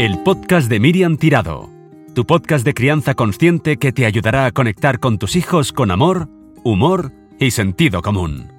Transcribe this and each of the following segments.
El podcast de Miriam Tirado, tu podcast de crianza consciente que te ayudará a conectar con tus hijos con amor, humor y sentido común.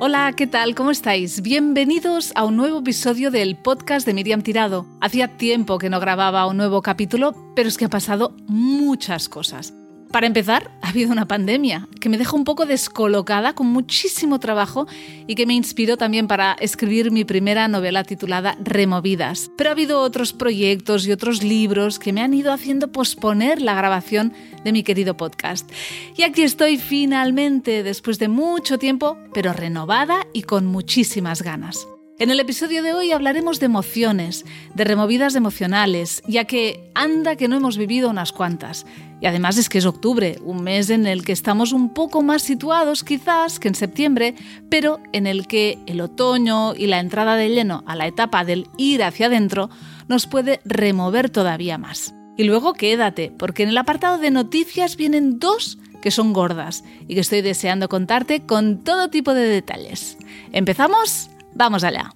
Hola, ¿qué tal? ¿Cómo estáis? Bienvenidos a un nuevo episodio del podcast de Miriam Tirado. Hacía tiempo que no grababa un nuevo capítulo, pero es que ha pasado muchas cosas. Para empezar, ha habido una pandemia que me dejó un poco descolocada con muchísimo trabajo y que me inspiró también para escribir mi primera novela titulada Removidas. Pero ha habido otros proyectos y otros libros que me han ido haciendo posponer la grabación de mi querido podcast. Y aquí estoy finalmente, después de mucho tiempo, pero renovada y con muchísimas ganas. En el episodio de hoy hablaremos de emociones, de removidas emocionales, ya que anda que no hemos vivido unas cuantas. Y además es que es octubre, un mes en el que estamos un poco más situados quizás que en septiembre, pero en el que el otoño y la entrada de lleno a la etapa del ir hacia adentro nos puede remover todavía más. Y luego quédate, porque en el apartado de noticias vienen dos que son gordas y que estoy deseando contarte con todo tipo de detalles. ¿Empezamos? Vamos allá.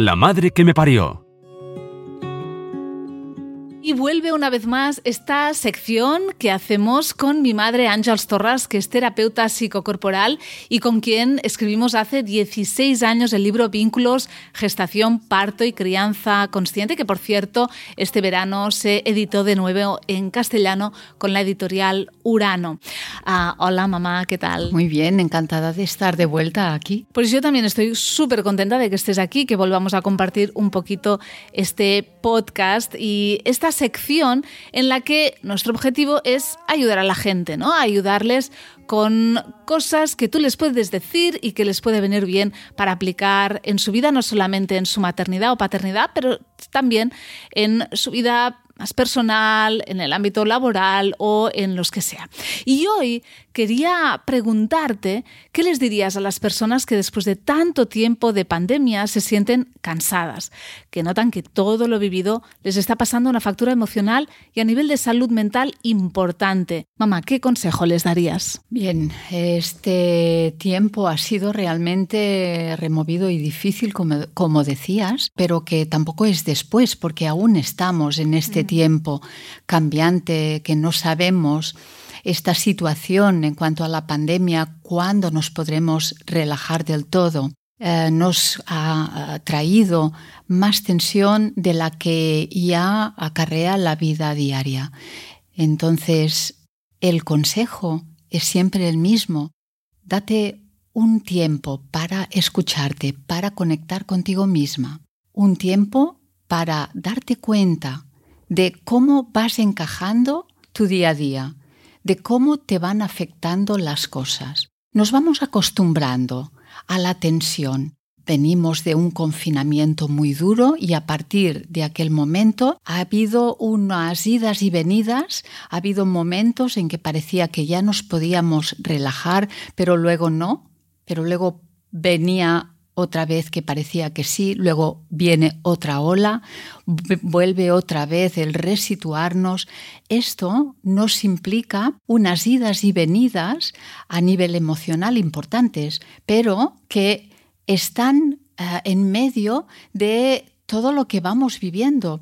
La madre que me parió. Y vuelve una vez más esta sección que hacemos con mi madre Ángels Torras, que es terapeuta psicocorporal y con quien escribimos hace 16 años el libro Vínculos, Gestación, Parto y Crianza Consciente, que por cierto este verano se editó de nuevo en castellano con la editorial Urano. Ah, hola mamá, ¿qué tal? Muy bien, encantada de estar de vuelta aquí. Pues yo también estoy súper contenta de que estés aquí, que volvamos a compartir un poquito este podcast y estas sección en la que nuestro objetivo es ayudar a la gente, ¿no? ayudarles con cosas que tú les puedes decir y que les puede venir bien para aplicar en su vida, no solamente en su maternidad o paternidad, pero también en su vida más personal, en el ámbito laboral o en los que sea. Y hoy quería preguntarte qué les dirías a las personas que después de tanto tiempo de pandemia se sienten cansadas, que notan que todo lo vivido les está pasando una factura emocional y a nivel de salud mental importante. Mamá, ¿qué consejo les darías? Bien, este tiempo ha sido realmente removido y difícil, como, como decías, pero que tampoco es después, porque aún estamos en este tiempo cambiante que no sabemos esta situación en cuanto a la pandemia, cuándo nos podremos relajar del todo, eh, nos ha traído más tensión de la que ya acarrea la vida diaria. Entonces, el consejo es siempre el mismo. Date un tiempo para escucharte, para conectar contigo misma. Un tiempo para darte cuenta de cómo vas encajando tu día a día, de cómo te van afectando las cosas. Nos vamos acostumbrando a la tensión. Venimos de un confinamiento muy duro y a partir de aquel momento ha habido unas idas y venidas, ha habido momentos en que parecía que ya nos podíamos relajar, pero luego no, pero luego venía otra vez que parecía que sí, luego viene otra ola, vuelve otra vez el resituarnos. Esto nos implica unas idas y venidas a nivel emocional importantes, pero que están uh, en medio de todo lo que vamos viviendo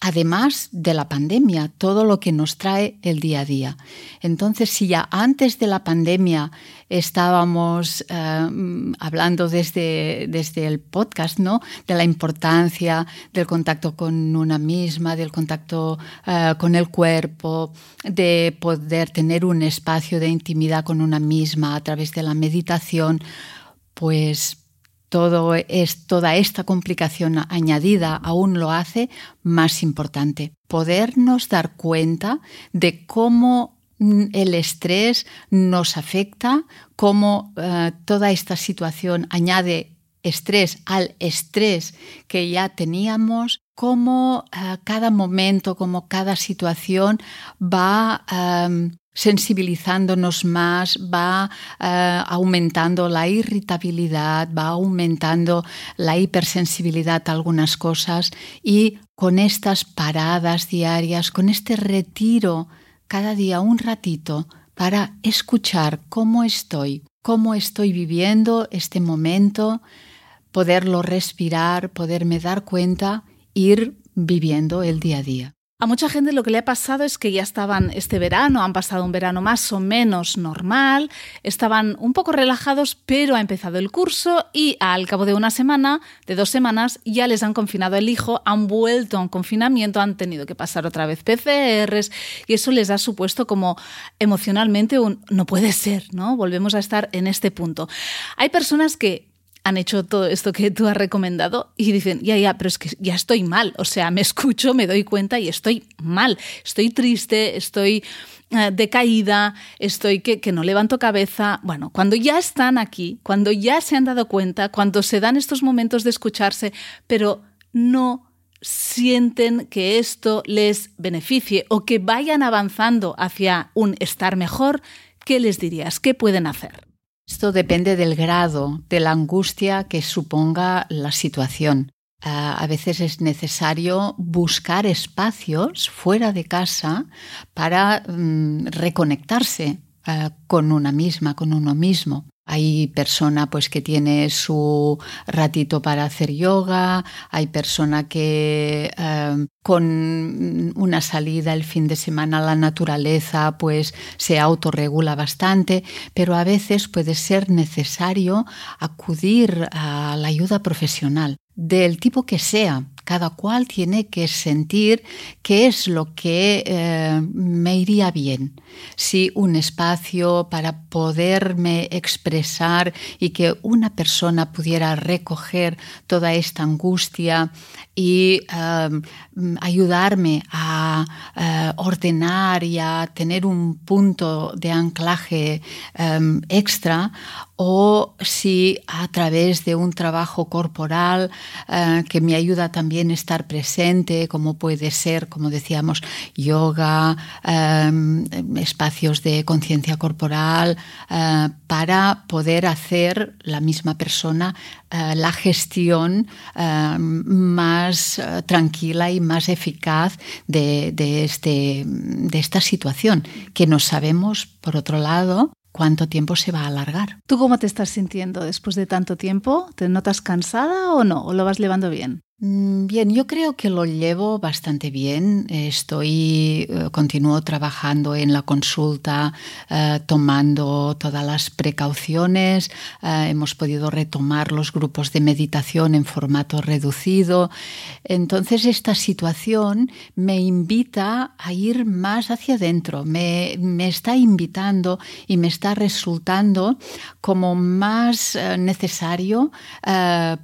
además de la pandemia, todo lo que nos trae el día a día. Entonces, si ya antes de la pandemia estábamos eh, hablando desde, desde el podcast, ¿no? De la importancia del contacto con una misma, del contacto eh, con el cuerpo, de poder tener un espacio de intimidad con una misma a través de la meditación, pues todo es, toda esta complicación añadida aún lo hace más importante. Podernos dar cuenta de cómo mm, el estrés nos afecta, cómo eh, toda esta situación añade estrés al estrés que ya teníamos, cómo eh, cada momento, cómo cada situación va em, sensibilizándonos más, va uh, aumentando la irritabilidad, va aumentando la hipersensibilidad a algunas cosas y con estas paradas diarias, con este retiro cada día un ratito para escuchar cómo estoy, cómo estoy viviendo este momento, poderlo respirar, poderme dar cuenta, ir viviendo el día a día. A mucha gente lo que le ha pasado es que ya estaban este verano, han pasado un verano más o menos normal, estaban un poco relajados, pero ha empezado el curso y al cabo de una semana, de dos semanas, ya les han confinado el hijo, han vuelto a un confinamiento, han tenido que pasar otra vez PCRs y eso les ha supuesto como emocionalmente un no puede ser, ¿no? Volvemos a estar en este punto. Hay personas que han hecho todo esto que tú has recomendado y dicen, ya, ya, pero es que ya estoy mal. O sea, me escucho, me doy cuenta y estoy mal. Estoy triste, estoy eh, decaída, estoy que, que no levanto cabeza. Bueno, cuando ya están aquí, cuando ya se han dado cuenta, cuando se dan estos momentos de escucharse, pero no sienten que esto les beneficie o que vayan avanzando hacia un estar mejor, ¿qué les dirías? ¿Qué pueden hacer? Esto depende del grado de la angustia que suponga la situación. Ah, a veces es necesario buscar espacios fuera de casa para mm, reconectarse ah, con una misma, con uno mismo. Hay persona pues que tiene su ratito para hacer yoga, hay persona que eh, con una salida el fin de semana a la naturaleza pues se autorregula bastante, pero a veces puede ser necesario acudir a la ayuda profesional del tipo que sea. Cada cual tiene que sentir qué es lo que eh, me iría bien. Si un espacio para poderme expresar y que una persona pudiera recoger toda esta angustia y eh, ayudarme a eh, ordenar y a tener un punto de anclaje extra o si a través de un trabajo corporal eh, que me ayuda también a estar presente, como puede ser, como decíamos, yoga, em, espacios de conciencia corporal, eh, para poder hacer la misma persona eh, la gestión em, más tranquila y más eficaz de, este, de esta situación, que no sabemos, por otro lado, cuánto tiempo se va a alargar. ¿Tú cómo te estás sintiendo después de tanto tiempo? ¿Te notas cansada o no? ¿O lo vas llevando bien? Mm, bien, yo creo que lo llevo bastante bien. Estoy, eh, continúo trabajando en la consulta, eh, tomando todas las precauciones. Eh, hemos podido retomar los grupos de meditación en formato reducido. Entonces, esta situación me invita a ir más hacia adentro. Me, me está invitando y me está resultando como más necesario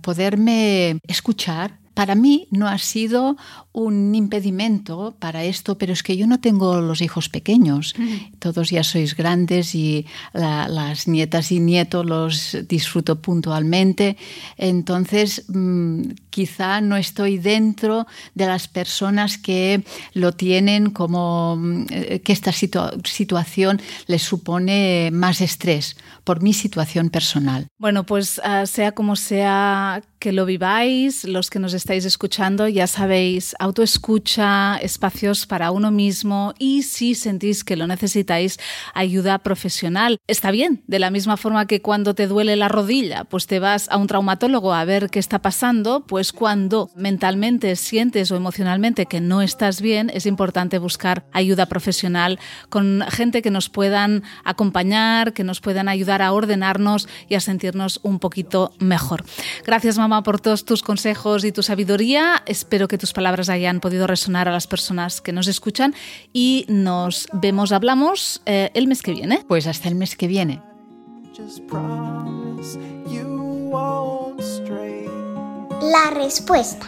poderme escuchar para mí no ha sido un impedimento para esto, pero es que yo no tengo los hijos pequeños. Todos ya sois grandes y las nietas y nietos los disfruto puntualmente. Entonces, mm, quizá no estoy dentro de las personas que lo tienen como mm, que esta situación les supone más estrés por mi situación personal. Bueno, pues ah, sea como sea que lo viváis, los que nos estáis escuchando, ya sabéis, autoescucha, espacios para uno mismo y si sentís que lo necesitáis, ayuda profesional. Está bien, de la misma forma que cuando te duele la rodilla, pues te vas a un traumatólogo a ver qué está pasando, pues cuando mentalmente sientes o emocionalmente que no estás bien, es importante buscar ayuda profesional con gente que nos puedan acompañar, que nos puedan ayudar a ordenarnos y a sentirnos un poquito mejor. Gracias mamá por todos tus consejos y tu sabiduría. Espero que tus palabras hayan podido resonar a las personas que nos escuchan y nos vemos, hablamos eh, el mes que viene. Pues hasta el mes que viene. La respuesta.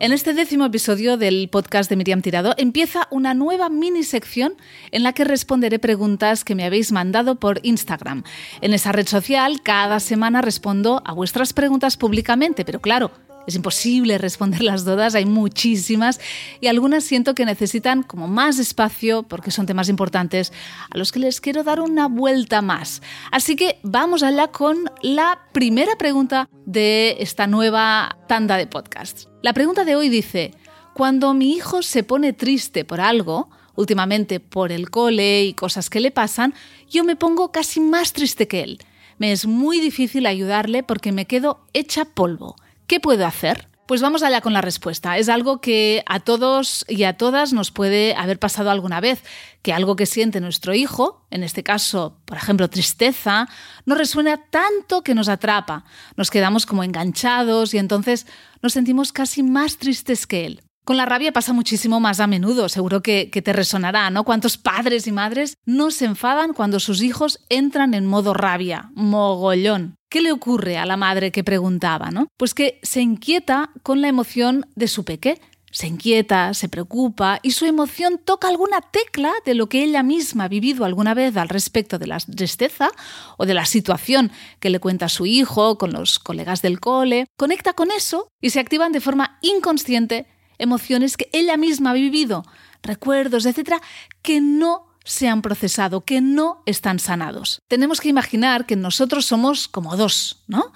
En este décimo episodio del podcast de Miriam Tirado empieza una nueva mini sección en la que responderé preguntas que me habéis mandado por Instagram. En esa red social cada semana respondo a vuestras preguntas públicamente, pero claro, Es imposible responderlas todas, hay muchísimas y algunas siento que necesitan como más espacio porque son temas importantes a los que les quiero dar una vuelta más. Así que vamos allá con la primera pregunta de esta nueva tanda de podcasts. La pregunta de hoy dice, cuando mi hijo se pone triste por algo, últimamente por el cole y cosas que le pasan, yo me pongo casi más triste que él. Me es muy difícil ayudarle porque me quedo hecha polvo. ¿Qué puedo hacer? Pues vamos allá con la respuesta. Es algo que a todos y a todas nos puede haber pasado alguna vez, que algo que siente nuestro hijo, en este caso, por ejemplo, tristeza, nos resuena tanto que nos atrapa. Nos quedamos como enganchados y entonces nos sentimos casi más tristes que él. Con la rabia pasa muchísimo más a menudo, seguro que, te resonará, ¿no? ¿Cuántos padres y madres no se enfadan cuando sus hijos entran en modo rabia? Mogollón. ¿Qué le ocurre a la madre que preguntaba, no? Pues que se inquieta con la emoción de su peque. Se inquieta, se preocupa y su emoción toca alguna tecla de lo que ella misma ha vivido alguna vez al respecto de la tristeza o de la situación que le cuenta su hijo con los colegas del cole. Conecta con eso y se activan de forma inconsciente emociones que ella misma ha vivido, recuerdos, etcétera, que no se han procesado, que no están sanados. Tenemos que imaginar que nosotros somos como dos, ¿no?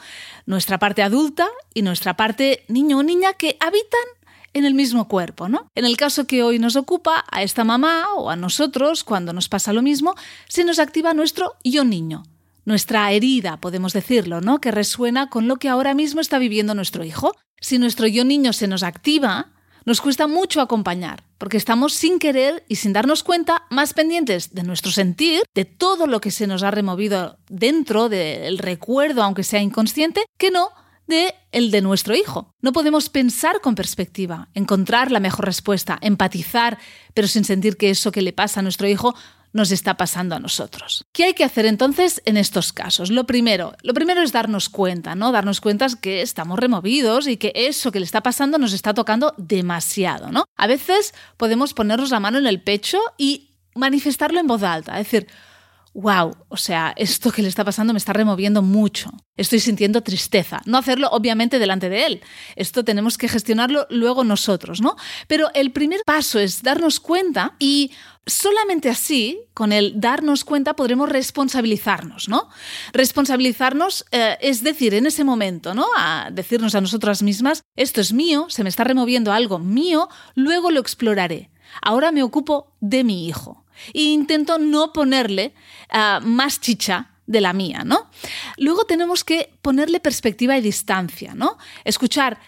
Nuestra parte adulta y nuestra parte niño o niña que habitan en el mismo cuerpo, ¿no? En el caso que hoy nos ocupa, a esta mamá o a nosotros, cuando nos pasa lo mismo, se nos activa nuestro yo niño, nuestra herida, podemos decirlo, ¿no? Que resuena con lo que ahora mismo está viviendo nuestro hijo. Si nuestro yo niño se nos activa, nos cuesta mucho acompañar, porque estamos sin querer y sin darnos cuenta más pendientes de nuestro sentir, de todo lo que se nos ha removido dentro del recuerdo, aunque sea inconsciente, que no de el de nuestro hijo. No podemos pensar con perspectiva, encontrar la mejor respuesta, empatizar, pero sin sentir que eso que le pasa a nuestro hijo nos está pasando a nosotros. ¿Qué hay que hacer entonces en estos casos? Lo primero, lo primero es darnos cuenta, ¿no? Darnos cuenta que estamos removidos y que eso que le está pasando nos está tocando demasiado, ¿no? A veces podemos ponernos la mano en el pecho y manifestarlo en voz alta, es decir, wow, o sea, esto que le está pasando me está removiendo mucho. Estoy sintiendo tristeza. No hacerlo, obviamente, delante de él. Esto tenemos que gestionarlo luego nosotros, ¿no? Pero el primer paso es darnos cuenta y solamente así, con el darnos cuenta, podremos responsabilizarnos, ¿no? Responsabilizarnos, eh, es decir, en ese momento, ¿no? A decirnos a nosotras mismas, esto es mío, se me está removiendo algo mío, luego lo exploraré. Ahora me ocupo de mi hijo. E intento no ponerle ah, más chicha de la mía, ¿no? Luego tenemos que ponerle perspectiva y distancia, ¿no? Escuchar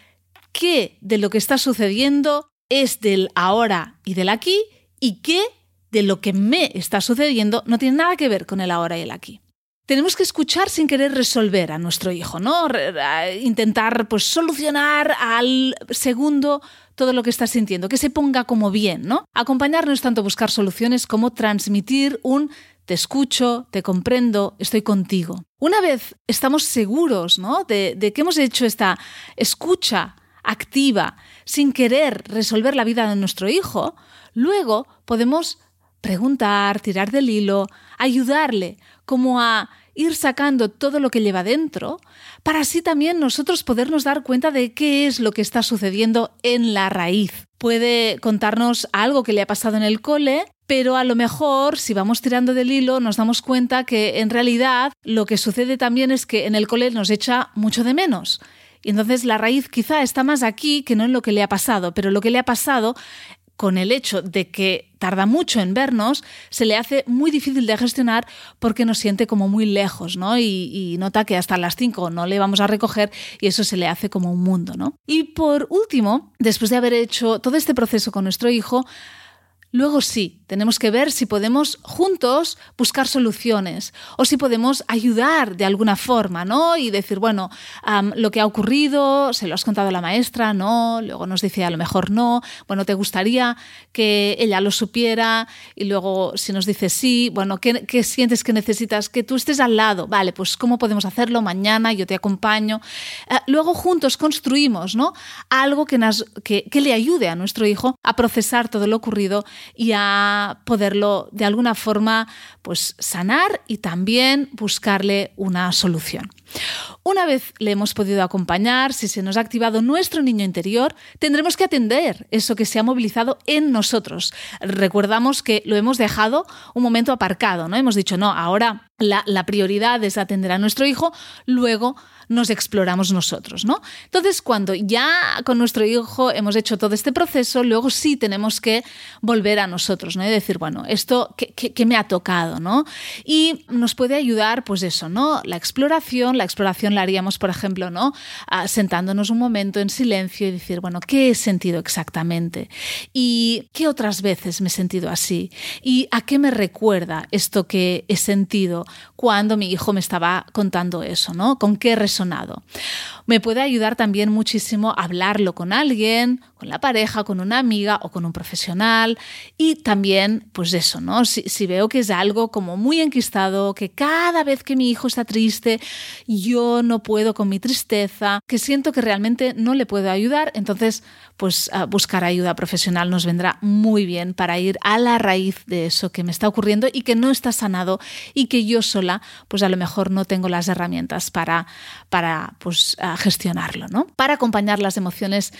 qué de lo que está sucediendo es del ahora y del aquí y qué de lo que me está sucediendo no tiene nada que ver con el ahora y el aquí. Tenemos que escuchar sin querer resolver a nuestro hijo, ¿no? Intentar pues solucionar al segundo todo lo que está sintiendo, que se ponga como bien, ¿no? Acompañarnos tanto buscar soluciones como transmitir un te escucho, te comprendo, estoy contigo. Una vez estamos seguros ¿no? de, de que hemos hecho esta escucha activa sin querer resolver la vida de nuestro hijo, luego podemos preguntar, tirar del hilo, ayudarle como a ir sacando todo lo que lleva dentro, para así también nosotros podernos dar cuenta de qué es lo que está sucediendo en la raíz. Puede contarnos algo que le ha pasado en el cole, pero a lo mejor si vamos tirando del hilo nos damos cuenta que en realidad lo que sucede también es que en el cole nos echa mucho de menos. Y entonces la raíz quizá está más aquí que no en lo que le ha pasado, pero lo que le ha pasado con el hecho de que tarda mucho en vernos, se le hace muy difícil de gestionar porque nos siente como muy lejos, ¿no? Y, nota que hasta las 5 no le vamos a recoger y eso se le hace como un mundo, ¿no? Y por último, después de haber hecho todo este proceso con nuestro hijo, Luego sí, tenemos que ver si podemos juntos buscar soluciones o si podemos ayudar de alguna forma, ¿no? Y decir, bueno, lo que ha ocurrido, se lo has contado a la maestra, no, luego nos dice a lo mejor no, bueno, te gustaría que ella lo supiera y luego si nos dice sí, bueno, ¿qué, sientes que necesitas? Que tú estés al lado, vale, pues ¿cómo podemos hacerlo? Mañana yo te acompaño. Eh, luego juntos construimos, ¿no? Algo que le ayude a nuestro hijo a procesar todo lo ocurrido y a poderlo de alguna forma pues sanar y también buscarle una solución. Una vez le hemos podido acompañar, si se nos ha activado nuestro niño interior, tendremos que atender eso que se ha movilizado en nosotros. Recordamos que lo hemos dejado un momento aparcado, ¿no? Hemos dicho, no, ahora la, prioridad es atender a nuestro hijo, luego nos exploramos nosotros, ¿no? Entonces, cuando ya con nuestro hijo hemos hecho todo este proceso, luego sí tenemos que volver a nosotros, ¿no? Y decir, bueno, esto que, me ha tocado, ¿no? Y nos puede ayudar, pues eso, ¿no? La exploración, la exploración la haríamos, por ejemplo, ¿no? Ah, sentándonos un momento en silencio y decir, bueno, ¿qué he sentido exactamente? ¿Y qué otras veces me he sentido así? ¿Y a qué me recuerda esto que he sentido cuando mi hijo me estaba contando eso, ¿no? ¿Con qué me puede ayudar también muchísimo hablarlo con alguien, con la pareja, con una amiga o con un profesional. Y también, pues eso, ¿no? Si, si veo que es algo como muy enquistado, que cada vez que mi hijo está triste, yo no puedo con mi tristeza, que siento que realmente no le puedo ayudar, entonces, pues buscar ayuda profesional nos vendrá muy bien para ir a la raíz de eso que me está ocurriendo y que no está sanado y que yo sola, pues a lo mejor no tengo las herramientas para, para pues, gestionarlo, ¿no? Para acompañar las emociones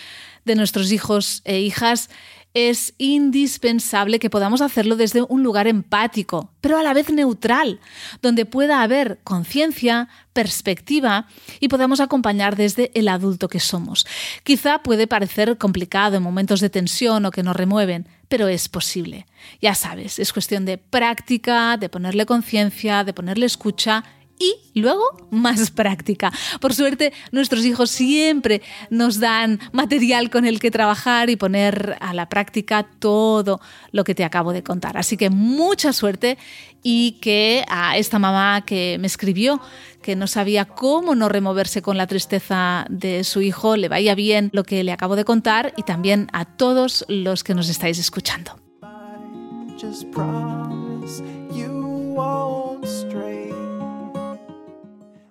de nuestros hijos e hijas, es indispensable que podamos hacerlo desde un lugar empático, pero a la vez neutral, donde pueda haber conciencia, perspectiva y podamos acompañar desde el adulto que somos. Quizá puede parecer complicado en momentos de tensión o que nos remueven, pero es posible. Ya sabes, es cuestión de práctica, de ponerle conciencia, de ponerle escucha y luego más práctica. Por suerte, nuestros hijos siempre nos dan material con el que trabajar y poner a la práctica todo lo que te acabo de contar. Así que mucha suerte y que a esta mamá que me escribió que no sabía cómo no removerse con la tristeza de su hijo, le vaya bien lo que le acabo de contar y también a todos los que nos estáis escuchando.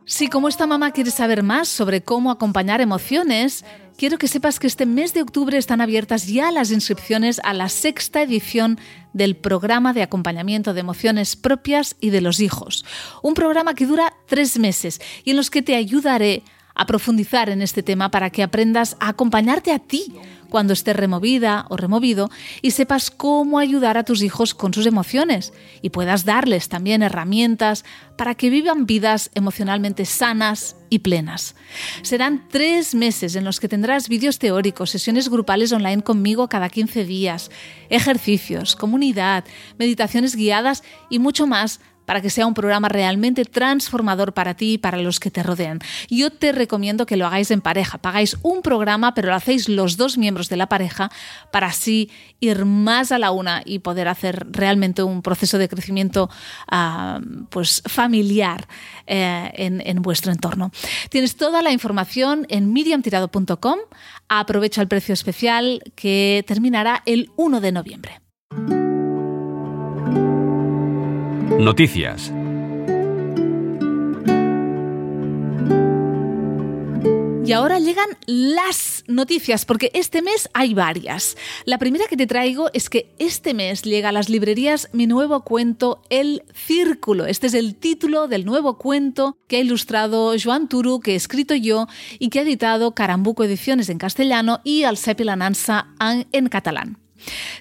Si como esta mamá quieres saber más sobre cómo acompañar emociones, quiero que sepas que este mes de octubre están abiertas ya las inscripciones a la sexta edición del programa de acompañamiento de emociones propias y de los hijos. Un programa que dura tres meses y en los que te ayudaré a profundizar en este tema para que aprendas a acompañarte a ti cuando estés removida o removido y sepas cómo ayudar a tus hijos con sus emociones y puedas darles también herramientas para que vivan vidas emocionalmente sanas y plenas. Serán tres meses en los que tendrás vídeos teóricos, sesiones grupales online conmigo cada 15 días, ejercicios, comunidad, meditaciones guiadas y mucho más para que sea un programa realmente transformador para ti y para los que te rodean. Yo te recomiendo que lo hagáis en pareja, pagáis un programa, pero lo hacéis los dos miembros de la pareja para así ir más a la una y poder hacer realmente un proceso de crecimiento ah, pues familiar eh, en, vuestro entorno. Tienes toda la información en miriamtirado.com. Aprovecha el precio especial que terminará el 1 de noviembre. Noticias. Y ahora llegan las noticias, porque este mes hay varias. La primera que te traigo es que este mes llega a las librerías mi nuevo cuento El Círculo. Este es el título del nuevo cuento que ha ilustrado Joan Turu, que he escrito yo y que ha editado Carambuco Ediciones en castellano y Alcepi Lananza en catalán.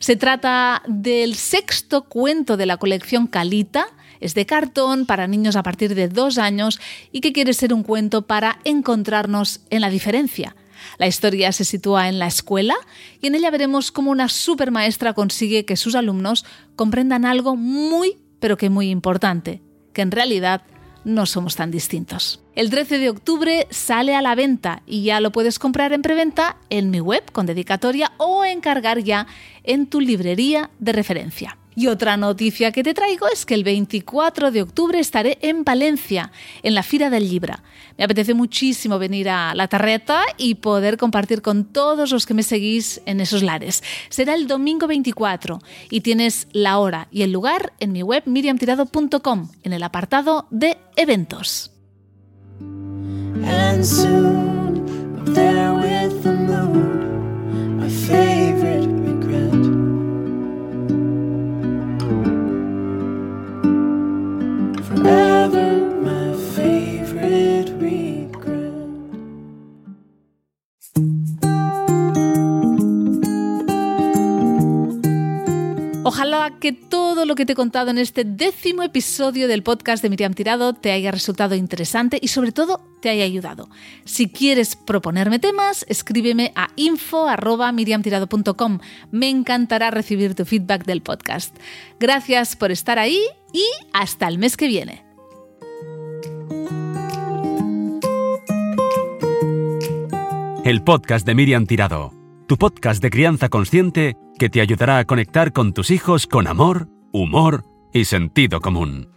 Se trata del sexto cuento de la colección Calita, es de cartón para niños a partir de dos años y que quiere ser un cuento para encontrarnos en la diferencia. La historia se sitúa en la escuela y en ella veremos cómo una supermaestra consigue que sus alumnos comprendan algo muy, pero que muy importante, que en realidad no somos tan distintos. El 13 de octubre sale a la venta y ya lo puedes comprar en preventa en mi web con dedicatoria o encargar ya en tu librería de referencia. Y otra noticia que te traigo es que el 24 de octubre estaré en Valencia, en la Fira del Libra. Me apetece muchísimo venir a La Tarreta y poder compartir con todos los que me seguís en esos lares. Será el domingo 24 y tienes la hora y el lugar en mi web miriamtirado.com, en el apartado de eventos. Ojalá que todo lo que te he contado en este décimo episodio del podcast de Miriam Tirado te haya resultado interesante y sobre todo te haya ayudado. Si quieres proponerme temas, escríbeme a info.miriamtirado.com. Me encantará recibir tu feedback del podcast. Gracias por estar ahí y hasta el mes que viene. El podcast de Miriam Tirado, tu podcast de crianza consciente que te ayudará a conectar con tus hijos con amor, humor y sentido común.